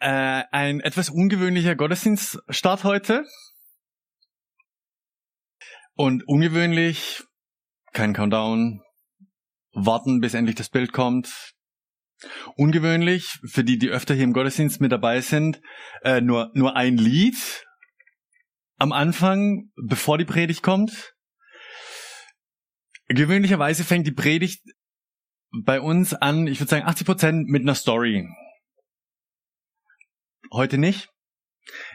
Äh, ein etwas ungewöhnlicher Gottesdienststart heute. Und ungewöhnlich, kein Countdown, warten, bis endlich das Bild kommt. Ungewöhnlich, für die, die öfter hier im Gottesdienst mit dabei sind, äh, nur, nur ein Lied am Anfang, bevor die Predigt kommt. Gewöhnlicherweise fängt die Predigt bei uns an, ich würde sagen 80 Prozent mit einer Story. Heute nicht.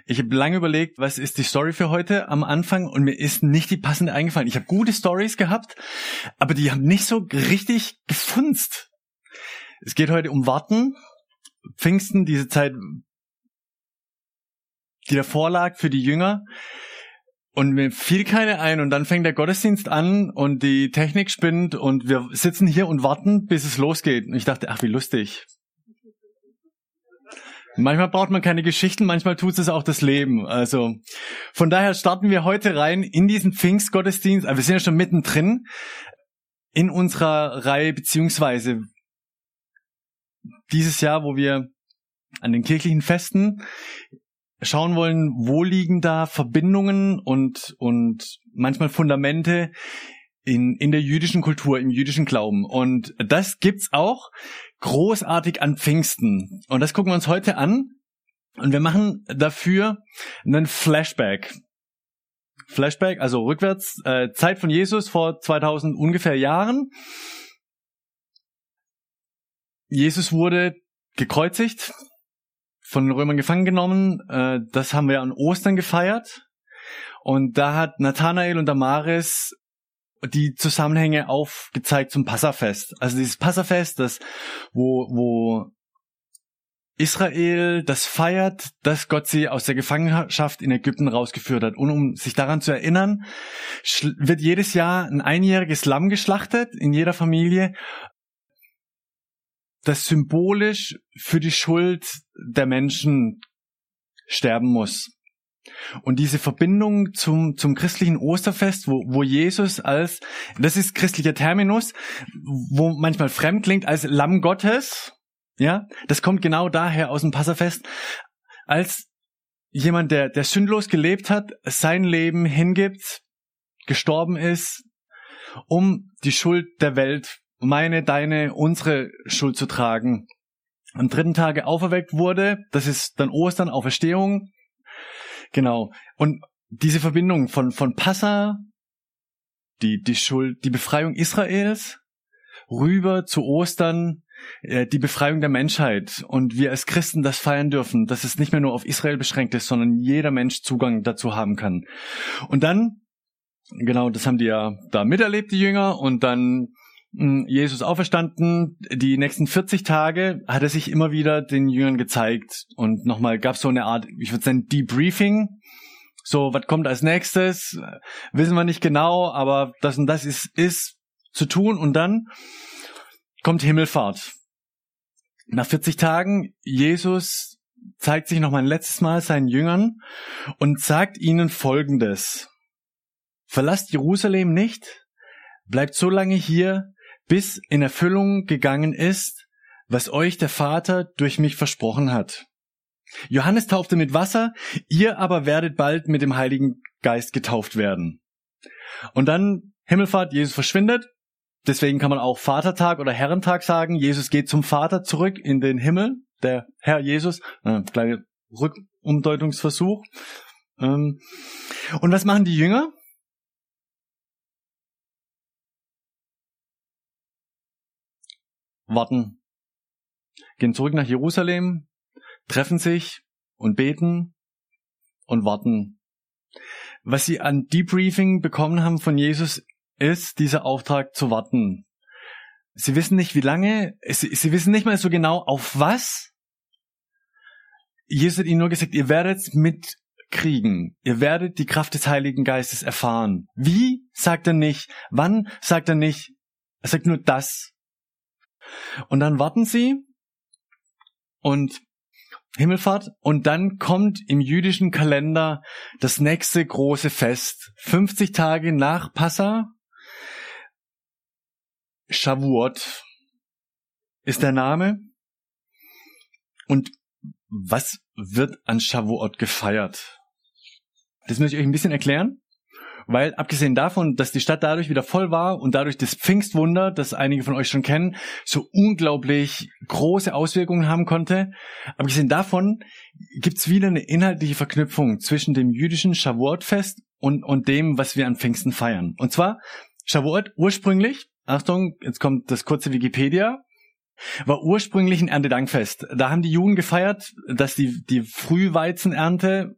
Ich habe lange überlegt, was ist die Story für heute am Anfang und mir ist nicht die passende eingefallen. Ich habe gute Stories gehabt, aber die haben nicht so richtig gefunzt. Es geht heute um Warten, Pfingsten, diese Zeit, die davor lag für die Jünger. Und mir fiel keine ein und dann fängt der Gottesdienst an und die Technik spinnt und wir sitzen hier und warten, bis es losgeht. Und ich dachte, ach, wie lustig. Manchmal braucht man keine Geschichten, manchmal tut es auch das Leben. Also von daher starten wir heute rein in diesen Pfingstgottesdienst. Also wir sind ja schon mittendrin in unserer Reihe, beziehungsweise dieses Jahr, wo wir an den kirchlichen Festen schauen wollen, wo liegen da Verbindungen und, und manchmal Fundamente in, in der jüdischen Kultur, im jüdischen Glauben. Und das gibt's auch großartig an Pfingsten. Und das gucken wir uns heute an. Und wir machen dafür einen Flashback. Flashback, also rückwärts, äh, Zeit von Jesus vor 2000 ungefähr Jahren. Jesus wurde gekreuzigt, von den Römern gefangen genommen. Äh, das haben wir an Ostern gefeiert. Und da hat Nathanael und Damaris die Zusammenhänge aufgezeigt zum Passafest. Also dieses Passafest, das, wo, wo Israel das feiert, dass Gott sie aus der Gefangenschaft in Ägypten rausgeführt hat. Und um sich daran zu erinnern, wird jedes Jahr ein einjähriges Lamm geschlachtet in jeder Familie, das symbolisch für die Schuld der Menschen sterben muss. Und diese Verbindung zum, zum christlichen Osterfest, wo, wo Jesus als, das ist christlicher Terminus, wo manchmal fremd klingt als Lamm Gottes, ja, das kommt genau daher aus dem Passafest, als jemand, der, der sündlos gelebt hat, sein Leben hingibt, gestorben ist, um die Schuld der Welt, meine, deine, unsere Schuld zu tragen. Am dritten Tage auferweckt wurde, das ist dann Ostern, Auferstehung, Genau. Und diese Verbindung von, von Passa, die, die Schuld, die Befreiung Israels, rüber zu Ostern, äh, die Befreiung der Menschheit und wir als Christen das feiern dürfen, dass es nicht mehr nur auf Israel beschränkt ist, sondern jeder Mensch Zugang dazu haben kann. Und dann, genau, das haben die ja da miterlebt, die Jünger, und dann Jesus auferstanden, die nächsten 40 Tage hat er sich immer wieder den Jüngern gezeigt und nochmal gab es so eine Art, ich würde sagen, Debriefing. So, was kommt als nächstes? Wissen wir nicht genau, aber das und das ist, ist zu tun und dann kommt Himmelfahrt. Nach 40 Tagen, Jesus zeigt sich noch ein letztes Mal seinen Jüngern und sagt ihnen Folgendes. Verlasst Jerusalem nicht, bleibt so lange hier, bis in Erfüllung gegangen ist, was euch der Vater durch mich versprochen hat. Johannes taufte mit Wasser, ihr aber werdet bald mit dem Heiligen Geist getauft werden. Und dann Himmelfahrt, Jesus verschwindet. Deswegen kann man auch Vatertag oder Herrentag sagen. Jesus geht zum Vater zurück in den Himmel. Der Herr Jesus. Äh, kleine Rückumdeutungsversuch. Ähm, und was machen die Jünger? Warten, gehen zurück nach Jerusalem, treffen sich und beten und warten. Was sie an Debriefing bekommen haben von Jesus ist dieser Auftrag zu warten. Sie wissen nicht, wie lange, sie, sie wissen nicht mal so genau, auf was. Jesus hat ihnen nur gesagt, ihr werdet mitkriegen. Ihr werdet die Kraft des Heiligen Geistes erfahren. Wie, sagt er nicht. Wann, sagt er nicht. Er sagt nur das. Und dann warten sie und Himmelfahrt und dann kommt im jüdischen Kalender das nächste große Fest. 50 Tage nach Passa. Shavuot ist der Name. Und was wird an Shavuot gefeiert? Das möchte ich euch ein bisschen erklären. Weil abgesehen davon, dass die Stadt dadurch wieder voll war und dadurch das Pfingstwunder, das einige von euch schon kennen, so unglaublich große Auswirkungen haben konnte, abgesehen davon gibt's wieder eine inhaltliche Verknüpfung zwischen dem jüdischen Shavuot-Fest und, und dem, was wir an Pfingsten feiern. Und zwar Shavuot ursprünglich, Achtung, jetzt kommt das kurze Wikipedia, war ursprünglich ein Erntedankfest. Da haben die Juden gefeiert, dass die, die Frühweizenernte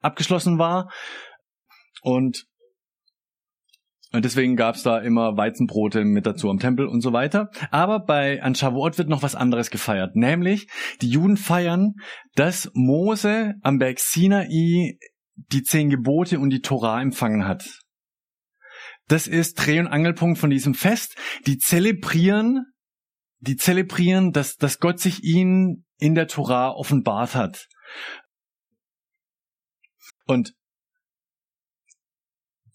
abgeschlossen war und und deswegen gab's da immer Weizenbrote mit dazu am Tempel und so weiter. Aber bei an Shavuot wird noch was anderes gefeiert. Nämlich, die Juden feiern, dass Mose am Berg Sinai die zehn Gebote und die Torah empfangen hat. Das ist Dreh- und Angelpunkt von diesem Fest. Die zelebrieren, die zelebrieren, dass, dass Gott sich ihnen in der Torah offenbart hat. Und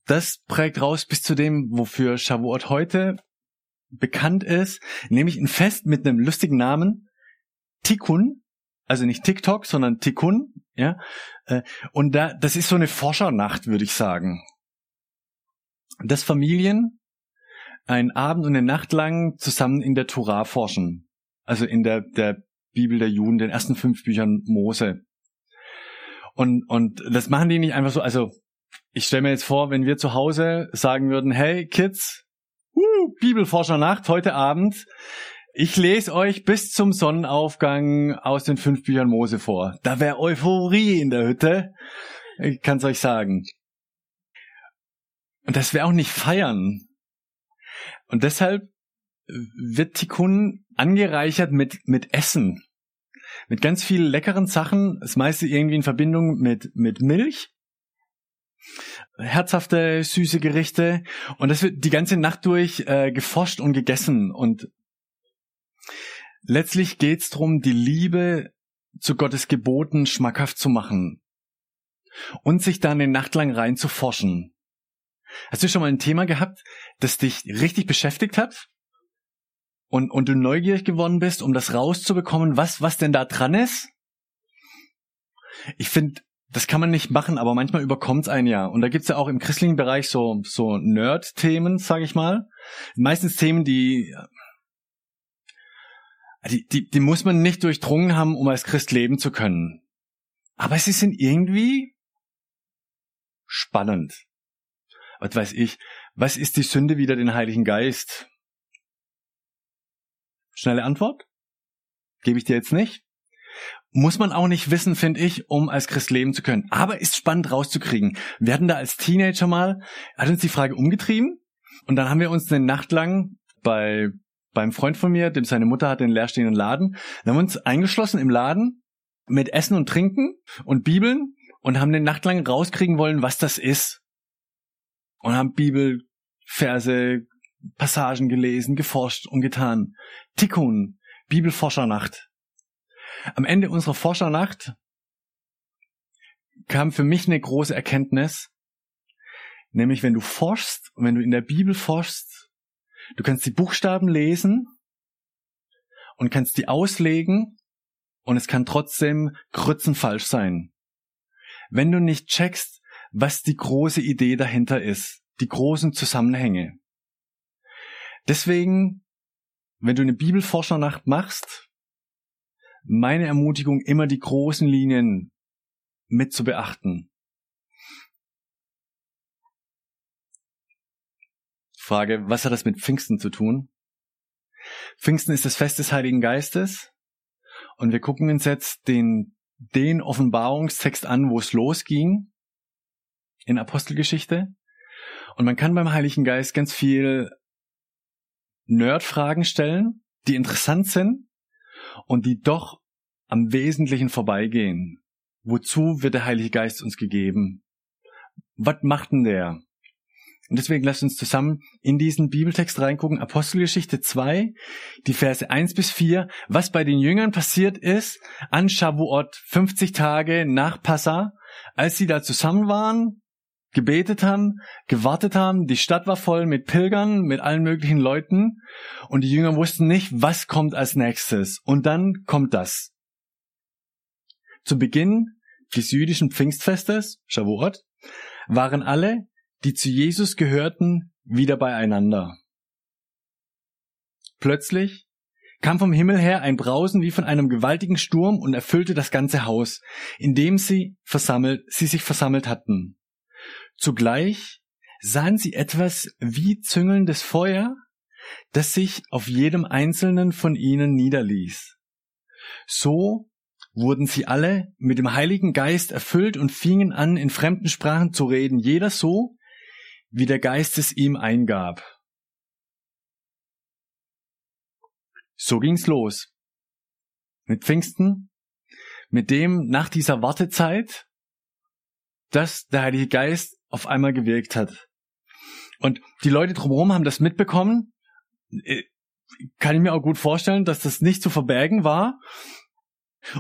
das prägt raus bis zu dem, wofür Shavuot heute bekannt ist, nämlich ein Fest mit einem lustigen Namen, Tikkun, also nicht TikTok, sondern Tikkun, ja. Äh, und da, das ist so eine Forschernacht, würde ich sagen. Dass Familien einen Abend und eine Nacht lang zusammen in der Torah forschen. Also in der, der Bibel der Juden, den ersten fünf Büchern Mose. Und, und das machen die nicht einfach so, also ich stelle mir jetzt vor, wenn wir zu Hause sagen würden, hey Kids, uh, Bibelforschernacht heute Abend, ich lese euch bis zum Sonnenaufgang aus den fünf Büchern Mose vor. Da wäre Euphorie in der Hütte. Ich kann's euch sagen. Und das wäre auch nicht feiern. Und deshalb wird Tikkun angereichert mit, mit Essen. Mit ganz vielen leckeren Sachen. Das meiste irgendwie in Verbindung mit, mit Milch herzhafte, süße Gerichte. Und das wird die ganze Nacht durch äh, geforscht und gegessen. Und letztlich geht's drum, die Liebe zu Gottes Geboten schmackhaft zu machen. Und sich da eine Nacht lang rein zu forschen. Hast du schon mal ein Thema gehabt, das dich richtig beschäftigt hat? Und, und du neugierig geworden bist, um das rauszubekommen, was, was denn da dran ist? Ich finde, das kann man nicht machen, aber manchmal überkommt es einen ja. Und da gibt's ja auch im christlichen Bereich so, so Nerd-Themen, sage ich mal. Meistens Themen, die, die, die, die muss man nicht durchdrungen haben, um als Christ leben zu können. Aber sie sind irgendwie spannend. Was weiß ich, was ist die Sünde wieder den Heiligen Geist? Schnelle Antwort? Gebe ich dir jetzt nicht. Muss man auch nicht wissen, finde ich, um als Christ leben zu können. Aber ist spannend rauszukriegen. Wir hatten da als Teenager mal, hat uns die Frage umgetrieben und dann haben wir uns eine Nacht lang bei beim Freund von mir, dem seine Mutter hat den leerstehenden Laden, dann haben wir uns eingeschlossen im Laden mit Essen und Trinken und Bibeln und haben eine Nacht lang rauskriegen wollen, was das ist. Und haben Bibelverse, Passagen gelesen, geforscht und getan. Tikkun, Bibelforschernacht. Am Ende unserer Forschernacht kam für mich eine große Erkenntnis, nämlich wenn du forschst und wenn du in der Bibel forschst, du kannst die Buchstaben lesen und kannst die auslegen und es kann trotzdem grützenfalsch sein. Wenn du nicht checkst, was die große Idee dahinter ist, die großen Zusammenhänge. Deswegen, wenn du eine Bibelforschernacht machst, meine Ermutigung, immer die großen Linien mit zu beachten. Frage, was hat das mit Pfingsten zu tun? Pfingsten ist das Fest des Heiligen Geistes und wir gucken uns jetzt den, den Offenbarungstext an, wo es losging in Apostelgeschichte. Und man kann beim Heiligen Geist ganz viel Nerdfragen stellen, die interessant sind und die doch am Wesentlichen vorbeigehen. Wozu wird der Heilige Geist uns gegeben? Was macht denn der? Und deswegen lasst uns zusammen in diesen Bibeltext reingucken. Apostelgeschichte 2, die Verse 1 bis 4. Was bei den Jüngern passiert ist an Shavuot, 50 Tage nach Passa, als sie da zusammen waren, gebetet haben, gewartet haben, die Stadt war voll mit Pilgern, mit allen möglichen Leuten und die Jünger wussten nicht, was kommt als nächstes. Und dann kommt das. Zu Beginn des jüdischen Pfingstfestes, Shavuot, waren alle, die zu Jesus gehörten, wieder beieinander. Plötzlich kam vom Himmel her ein Brausen wie von einem gewaltigen Sturm und erfüllte das ganze Haus, in dem sie versammelt, sie sich versammelt hatten. Zugleich sahen sie etwas wie züngelndes Feuer, das sich auf jedem einzelnen von ihnen niederließ. So wurden sie alle mit dem Heiligen Geist erfüllt und fingen an, in fremden Sprachen zu reden, jeder so, wie der Geist es ihm eingab. So ging's los. Mit Pfingsten, mit dem nach dieser Wartezeit, dass der Heilige Geist auf einmal gewirkt hat. Und die Leute drumherum haben das mitbekommen. Äh, kann ich mir auch gut vorstellen, dass das nicht zu verbergen war.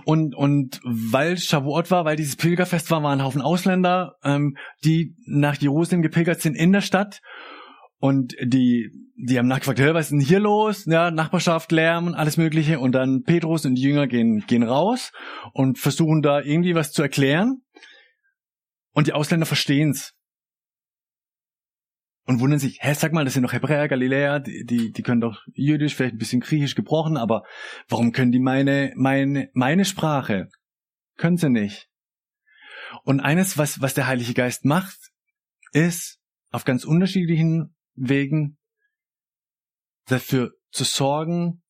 Und, und weil Shavuot war, weil dieses Pilgerfest war, waren ein Haufen Ausländer, ähm, die nach Jerusalem gepilgert sind in der Stadt. Und die, die haben nachgefragt, hey, was ist denn hier los? Ja, Nachbarschaft, Lärm und alles Mögliche. Und dann Petrus und die Jünger gehen, gehen raus und versuchen da irgendwie was zu erklären. Und die Ausländer verstehen's und wundern sich, hä, sag mal, das sind doch Hebräer, Galiläer, die, die, die können doch Jüdisch, vielleicht ein bisschen Griechisch gebrochen, aber warum können die meine, meine, meine Sprache? Können sie nicht. Und eines, was, was der Heilige Geist macht, ist, auf ganz unterschiedlichen Wegen dafür zu sorgen,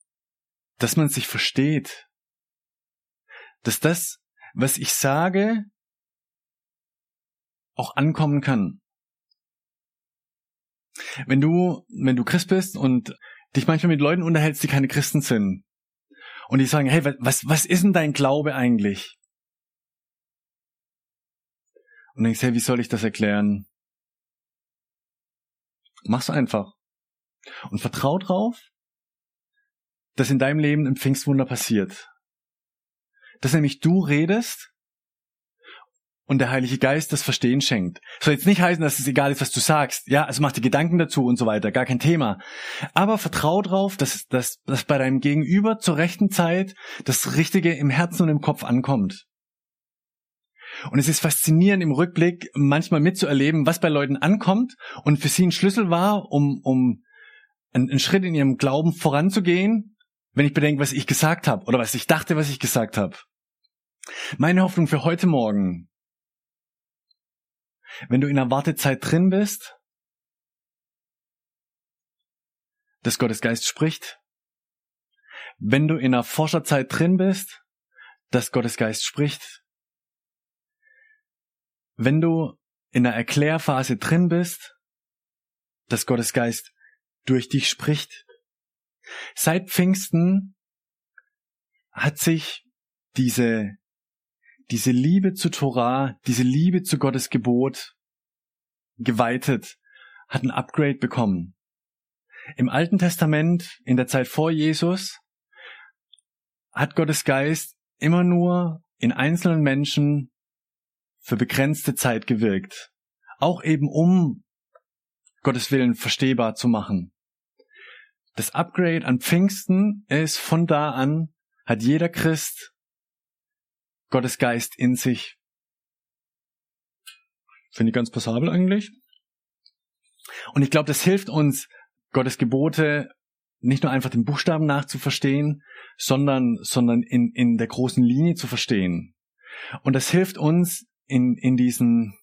dass man sich versteht. Dass das, was ich sage, auch ankommen kann. Wenn du, wenn du Christ bist und dich manchmal mit Leuten unterhältst, die keine Christen sind, und die sagen, hey, was, was ist denn dein Glaube eigentlich? Und denkst, hey, wie soll ich das erklären? Mach's einfach. Und vertrau drauf, dass in deinem Leben ein Pfingstwunder passiert. Dass nämlich du redest und der Heilige Geist das Verstehen schenkt. Soll jetzt nicht heißen, dass es egal ist, was du sagst. Ja, also mach dir Gedanken dazu und so weiter, gar kein Thema. Aber vertrau drauf, dass, dass, dass bei deinem Gegenüber zur rechten Zeit das Richtige im Herzen und im Kopf ankommt. Und es ist faszinierend im Rückblick manchmal mitzuerleben, was bei Leuten ankommt und für sie ein Schlüssel war, um, um einen, einen Schritt in ihrem Glauben voranzugehen, wenn ich bedenke, was ich gesagt habe oder was ich dachte, was ich gesagt habe. Meine Hoffnung für heute Morgen wenn du in der Wartezeit drin bist, dass Gottes Geist spricht. Wenn du in der Forscherzeit drin bist, dass Gottes Geist spricht. Wenn du in der Erklärphase drin bist, dass Gottes Geist durch dich spricht. Seit Pfingsten hat sich diese diese Liebe zu Torah, diese Liebe zu Gottes Gebot geweitet, hat ein Upgrade bekommen. Im Alten Testament, in der Zeit vor Jesus, hat Gottes Geist immer nur in einzelnen Menschen für begrenzte Zeit gewirkt. Auch eben um Gottes Willen verstehbar zu machen. Das Upgrade an Pfingsten ist von da an, hat jeder Christ Gottes Geist in sich. Finde ich ganz passabel eigentlich. Und ich glaube, das hilft uns, Gottes Gebote nicht nur einfach den Buchstaben nach zu verstehen, sondern, sondern in, in der großen Linie zu verstehen. Und das hilft uns in, in diesen,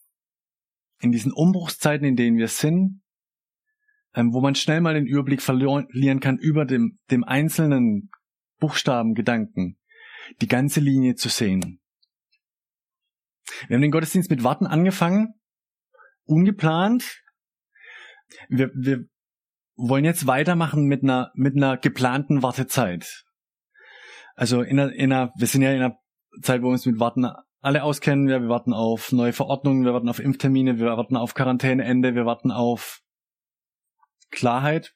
in diesen Umbruchszeiten, in denen wir sind, ähm, wo man schnell mal den Überblick verlieren kann über dem, dem einzelnen Buchstaben, Gedanken die ganze Linie zu sehen. Wir haben den Gottesdienst mit Warten angefangen, ungeplant. wir, wir wollen jetzt weitermachen mit einer, mit einer geplanten Wartezeit. Also in einer, in einer, wir sind ja in einer Zeit, wo wir uns mit Warten alle auskennen. Wir, wir warten auf neue Verordnungen, wir warten auf Impftermine, wir warten auf Quarantäneende, wir warten auf Klarheit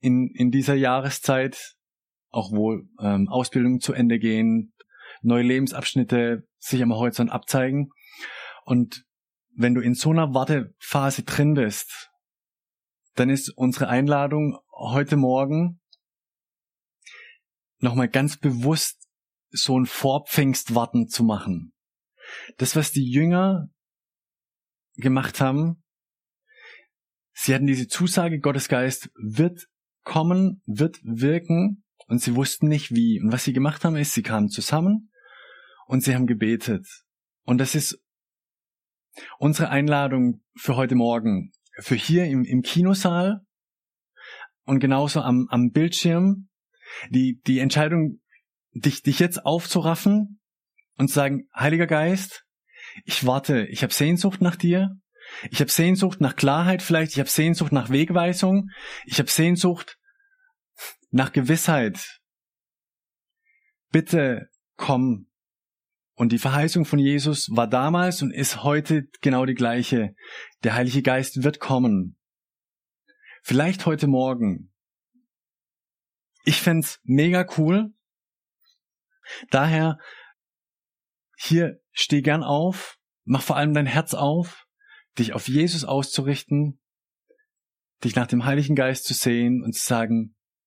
in, in dieser Jahreszeit, auch wo ähm, Ausbildungen zu Ende gehen, neue Lebensabschnitte sich am Horizont abzeigen. Und wenn du in so einer Wartephase drin bist, dann ist unsere Einladung heute Morgen nochmal ganz bewusst so ein Vorpfingstwarten zu machen. Das, was die Jünger gemacht haben, sie hatten diese Zusage, Gottes Geist wird kommen, wird wirken und sie wussten nicht wie. Und was sie gemacht haben, ist, sie kamen zusammen und sie haben gebetet. Und das ist unsere Einladung für heute Morgen, für hier im, im Kinosaal und genauso am, am Bildschirm. Die, die Entscheidung, dich, dich jetzt aufzuraffen und zu sagen, Heiliger Geist, ich warte, ich habe Sehnsucht nach dir, ich habe Sehnsucht nach Klarheit vielleicht, ich habe Sehnsucht nach Wegweisung, ich habe Sehnsucht nach Gewissheit. Bitte komm und die Verheißung von Jesus war damals und ist heute genau die gleiche. Der Heilige Geist wird kommen. Vielleicht heute Morgen. Ich fände mega cool. Daher, hier steh gern auf, mach vor allem dein Herz auf, dich auf Jesus auszurichten, dich nach dem Heiligen Geist zu sehen und zu sagen,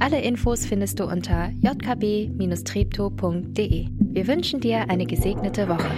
Alle Infos findest du unter jkb-treptow.de. Wir wünschen dir eine gesegnete Woche.